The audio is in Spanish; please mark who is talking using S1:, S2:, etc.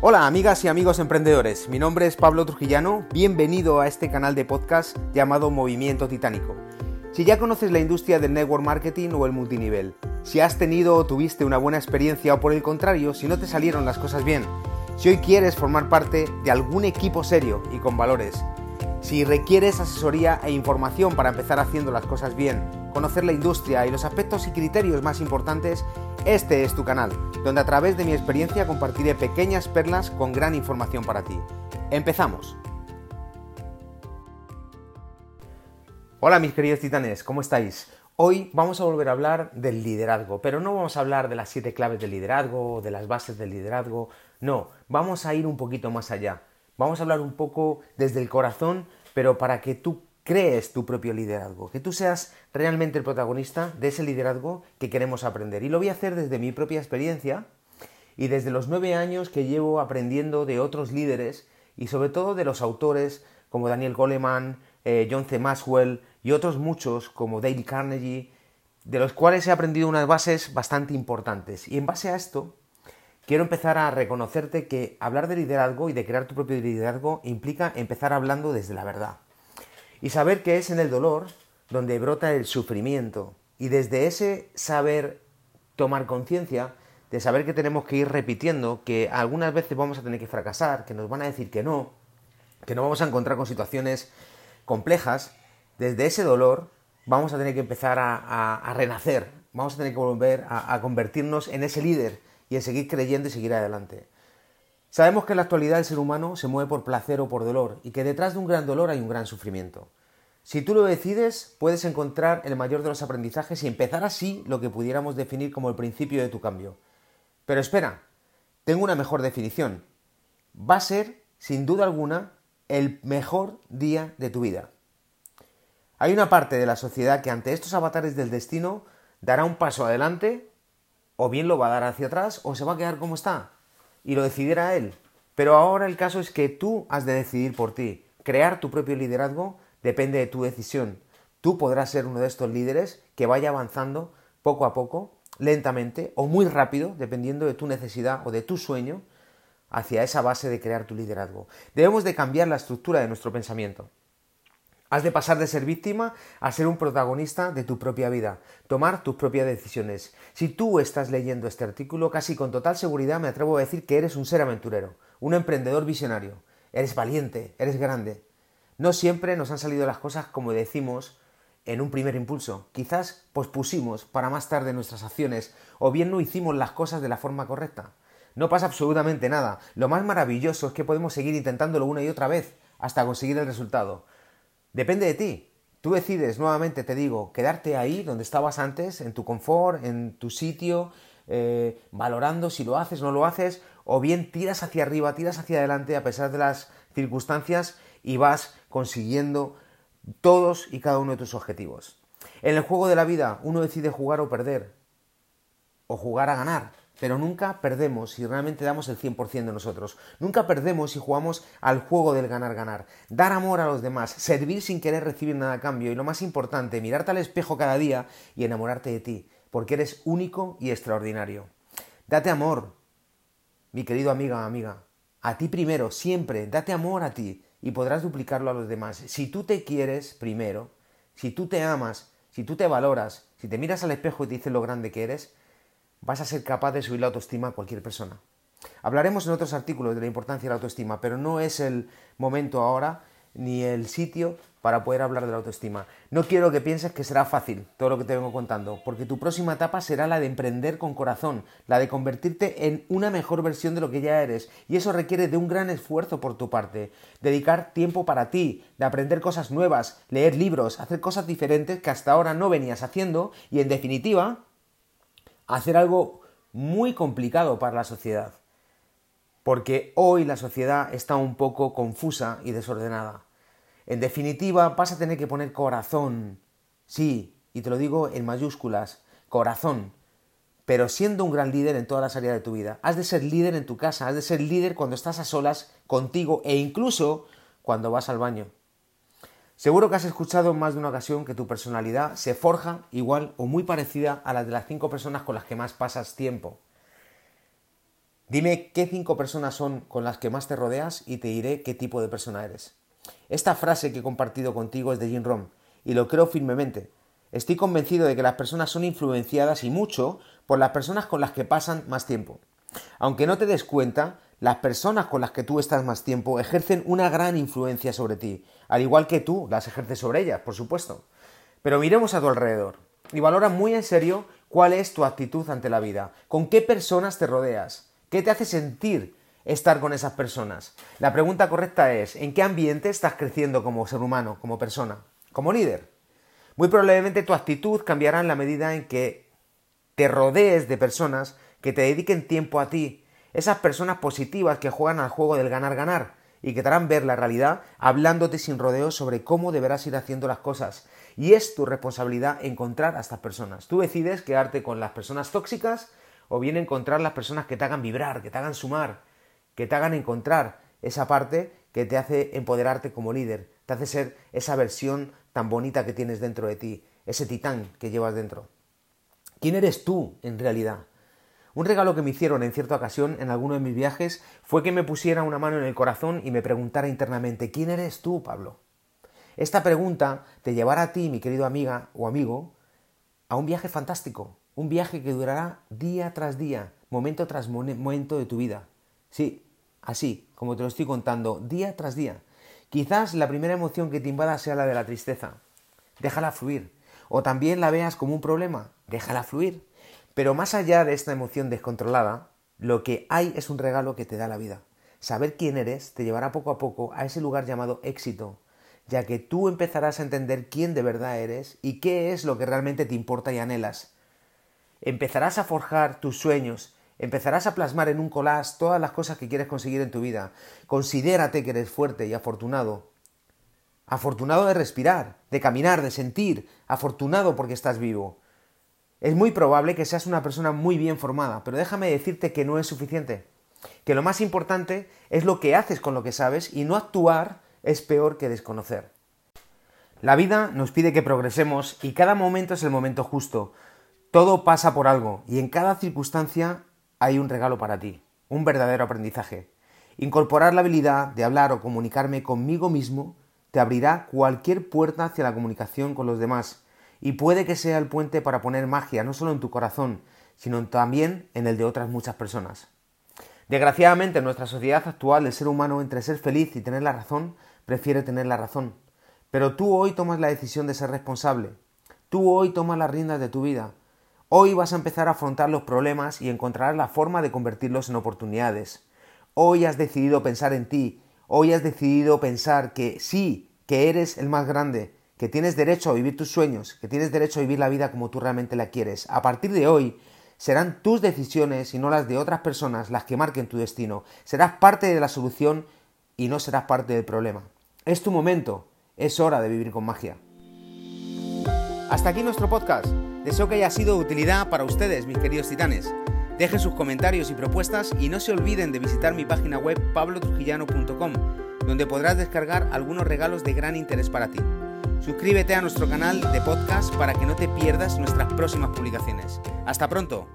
S1: Hola amigas y amigos emprendedores, mi nombre es Pablo Trujillano, bienvenido a este canal de podcast llamado Movimiento Titánico. Si ya conoces la industria del network marketing o el multinivel, si has tenido o tuviste una buena experiencia o por el contrario, si no te salieron las cosas bien, si hoy quieres formar parte de algún equipo serio y con valores, si requieres asesoría e información para empezar haciendo las cosas bien, conocer la industria y los aspectos y criterios más importantes, este es tu canal, donde a través de mi experiencia compartiré pequeñas perlas con gran información para ti. Empezamos. Hola mis queridos titanes, ¿cómo estáis? Hoy vamos a volver a hablar del liderazgo, pero no vamos a hablar de las siete claves del liderazgo de las bases del liderazgo, no, vamos a ir un poquito más allá. Vamos a hablar un poco desde el corazón, pero para que tú crees tu propio liderazgo, que tú seas realmente el protagonista de ese liderazgo que queremos aprender. Y lo voy a hacer desde mi propia experiencia y desde los nueve años que llevo aprendiendo de otros líderes y sobre todo de los autores como Daniel Goleman, eh, John C. Maxwell y otros muchos como Dale Carnegie, de los cuales he aprendido unas bases bastante importantes. Y en base a esto, quiero empezar a reconocerte que hablar de liderazgo y de crear tu propio liderazgo implica empezar hablando desde la verdad y saber que es en el dolor donde brota el sufrimiento. Y desde ese saber tomar conciencia, de saber que tenemos que ir repitiendo, que algunas veces vamos a tener que fracasar, que nos van a decir que no, que no vamos a encontrar con situaciones complejas, desde ese dolor vamos a tener que empezar a, renacer, vamos a tener que volver a, a convertirnos en ese líder y en seguir creyendo y seguir adelante. Sabemos que en la actualidad el ser humano se mueve por placer o por dolor y que detrás de un gran dolor hay un gran sufrimiento. Si tú lo decides, puedes encontrar el mayor de los aprendizajes y empezar así lo que pudiéramos definir como el principio de tu cambio. Pero espera, tengo una mejor definición. Va a ser, sin duda alguna, el mejor día de tu vida. Hay una parte de la sociedad que ante estos avatares del destino dará un paso adelante, o bien lo va a dar hacia atrás, o se va a quedar como está y lo decidiera él. Pero ahora el caso es que tú has de decidir por ti. Crear tu propio liderazgo depende de tu decisión. Tú podrás ser uno de estos líderes que vaya avanzando poco a poco, lentamente o muy rápido, dependiendo de tu necesidad o de tu sueño, hacia esa base de crear tu liderazgo. Debemos de cambiar la estructura de nuestro pensamiento. Has de pasar de ser víctima a ser un protagonista de tu propia vida, tomar tus propias decisiones. Si tú estás leyendo este artículo, casi con total seguridad me atrevo a decir que eres un ser aventurero, un emprendedor visionario. Eres valiente, eres grande. No siempre nos han salido las cosas como decimos en un primer impulso. Quizás pospusimos para más tarde nuestras acciones o bien no hicimos las cosas de la forma correcta. No pasa absolutamente nada. Lo más maravilloso es que podemos seguir intentándolo una y otra vez hasta conseguir el resultado. Depende de ti. Tú decides, nuevamente te digo, quedarte ahí donde estabas antes, en tu confort, en tu sitio, eh, valorando si lo haces no lo haces, o bien tiras hacia arriba, tiras hacia adelante a pesar de las circunstancias y vas consiguiendo todos y cada uno de tus objetivos. En el juego de la vida uno decide jugar o perder, o jugar a ganar pero nunca perdemos si realmente damos el 100% de nosotros. Nunca perdemos si jugamos al juego del ganar-ganar. Dar amor a los demás, servir sin querer recibir nada a cambio y lo más importante, mirarte al espejo cada día y enamorarte de ti, porque eres único y extraordinario. Date amor, mi querido amiga, amiga. A ti primero, siempre, date amor a ti y podrás duplicarlo a los demás. Si tú te quieres primero, si tú te amas, si tú te valoras, si te miras al espejo y te dices lo grande que eres, vas a ser capaz de subir la autoestima a cualquier persona. Hablaremos en otros artículos de la importancia de la autoestima, pero no es el momento ahora ni el sitio para poder hablar de la autoestima. No quiero que pienses que será fácil todo lo que te vengo contando, porque tu próxima etapa será la de emprender con corazón, la de convertirte en una mejor versión de lo que ya eres, y eso requiere de un gran esfuerzo por tu parte, dedicar tiempo para ti, de aprender cosas nuevas, leer libros, hacer cosas diferentes que hasta ahora no venías haciendo, y en definitiva, hacer algo muy complicado para la sociedad. Porque hoy la sociedad está un poco confusa y desordenada. En definitiva, vas a tener que poner corazón. Sí, y te lo digo en mayúsculas, corazón. Pero siendo un gran líder en todas las áreas de tu vida. Has de ser líder en tu casa, has de ser líder cuando estás a solas contigo e incluso cuando vas al baño. Seguro que has escuchado en más de una ocasión que tu personalidad se forja igual o muy parecida a la de las cinco personas con las que más pasas tiempo. Dime qué cinco personas son con las que más te rodeas y te diré qué tipo de persona eres. Esta frase que he compartido contigo es de Jim Rohn y lo creo firmemente. Estoy convencido de que las personas son influenciadas y mucho por las personas con las que pasan más tiempo. Aunque no te des cuenta, las personas con las que tú estás más tiempo ejercen una gran influencia sobre ti, al igual que tú las ejerces sobre ellas, por supuesto. Pero miremos a tu alrededor y valora muy en serio cuál es tu actitud ante la vida, con qué personas te rodeas, qué te hace sentir estar con esas personas. La pregunta correcta es, ¿en qué ambiente estás creciendo como ser humano, como persona, como líder? Muy probablemente tu actitud cambiará en la medida en que te rodees de personas que te dediquen tiempo a ti, esas personas positivas que juegan al juego del ganar-ganar y que te harán ver la realidad hablándote sin rodeos sobre cómo deberás ir haciendo las cosas. Y es tu responsabilidad encontrar a estas personas. Tú decides quedarte con las personas tóxicas o bien encontrar las personas que te hagan vibrar, que te hagan sumar, que te hagan encontrar esa parte que te hace empoderarte como líder, te hace ser esa versión tan bonita que tienes dentro de ti, ese titán que llevas dentro. ¿Quién eres tú en realidad? Un regalo que me hicieron en cierta ocasión en alguno de mis viajes fue que me pusiera una mano en el corazón y me preguntara internamente ¿Quién eres tú, Pablo? Esta pregunta te llevará a ti, mi querido amiga o amigo, a un viaje fantástico, un viaje que durará día tras día, momento tras momento de tu vida. Sí, así, como te lo estoy contando, día tras día. Quizás la primera emoción que te invada sea la de la tristeza. Déjala fluir. O también la veas como un problema. Déjala fluir. Pero más allá de esta emoción descontrolada, lo que hay es un regalo que te da la vida. Saber quién eres te llevará poco a poco a ese lugar llamado éxito, ya que tú empezarás a entender quién de verdad eres y qué es lo que realmente te importa y anhelas. Empezarás a forjar tus sueños Empezarás a plasmar en un collage todas las cosas que quieres conseguir en tu vida. Considérate que eres fuerte y afortunado. Afortunado de respirar, de caminar, de sentir. Afortunado porque estás vivo. Es muy probable que seas una persona muy bien formada, pero déjame decirte que no es suficiente. Que lo más importante es lo que haces con lo que sabes y no actuar es peor que desconocer. La vida nos pide que progresemos y cada momento es el momento justo. Todo pasa por algo y en cada circunstancia hay un regalo para ti, un verdadero aprendizaje. Incorporar la habilidad de hablar o comunicarme conmigo mismo te abrirá cualquier puerta hacia la comunicación con los demás y puede que sea el puente para poner magia no solo en tu corazón, sino también en el de otras muchas personas. Desgraciadamente en nuestra sociedad actual el ser humano entre ser feliz y tener la razón prefiere tener la razón. Pero tú hoy tomas la decisión de ser responsable. Tú hoy tomas las riendas de tu vida. Hoy vas a empezar a afrontar los problemas y encontrarás la forma de convertirlos en oportunidades. Hoy has decidido pensar en ti. Hoy has decidido pensar que sí, que eres el más grande, que tienes derecho a vivir tus sueños, que tienes derecho a vivir la vida como tú realmente la quieres. A partir de hoy, serán tus decisiones y no las de otras personas las que marquen tu destino. Serás parte de la solución y no serás parte del problema. Es tu momento, es hora de vivir con magia. Hasta aquí nuestro podcast. Deseo que haya sido de utilidad para ustedes, mis queridos titanes. Dejen sus comentarios y propuestas y no se olviden de visitar mi página web pablotrujillano.com, donde podrás descargar algunos regalos de gran interés para ti. Suscríbete a nuestro canal de podcast para que no te pierdas nuestras próximas publicaciones. Hasta pronto.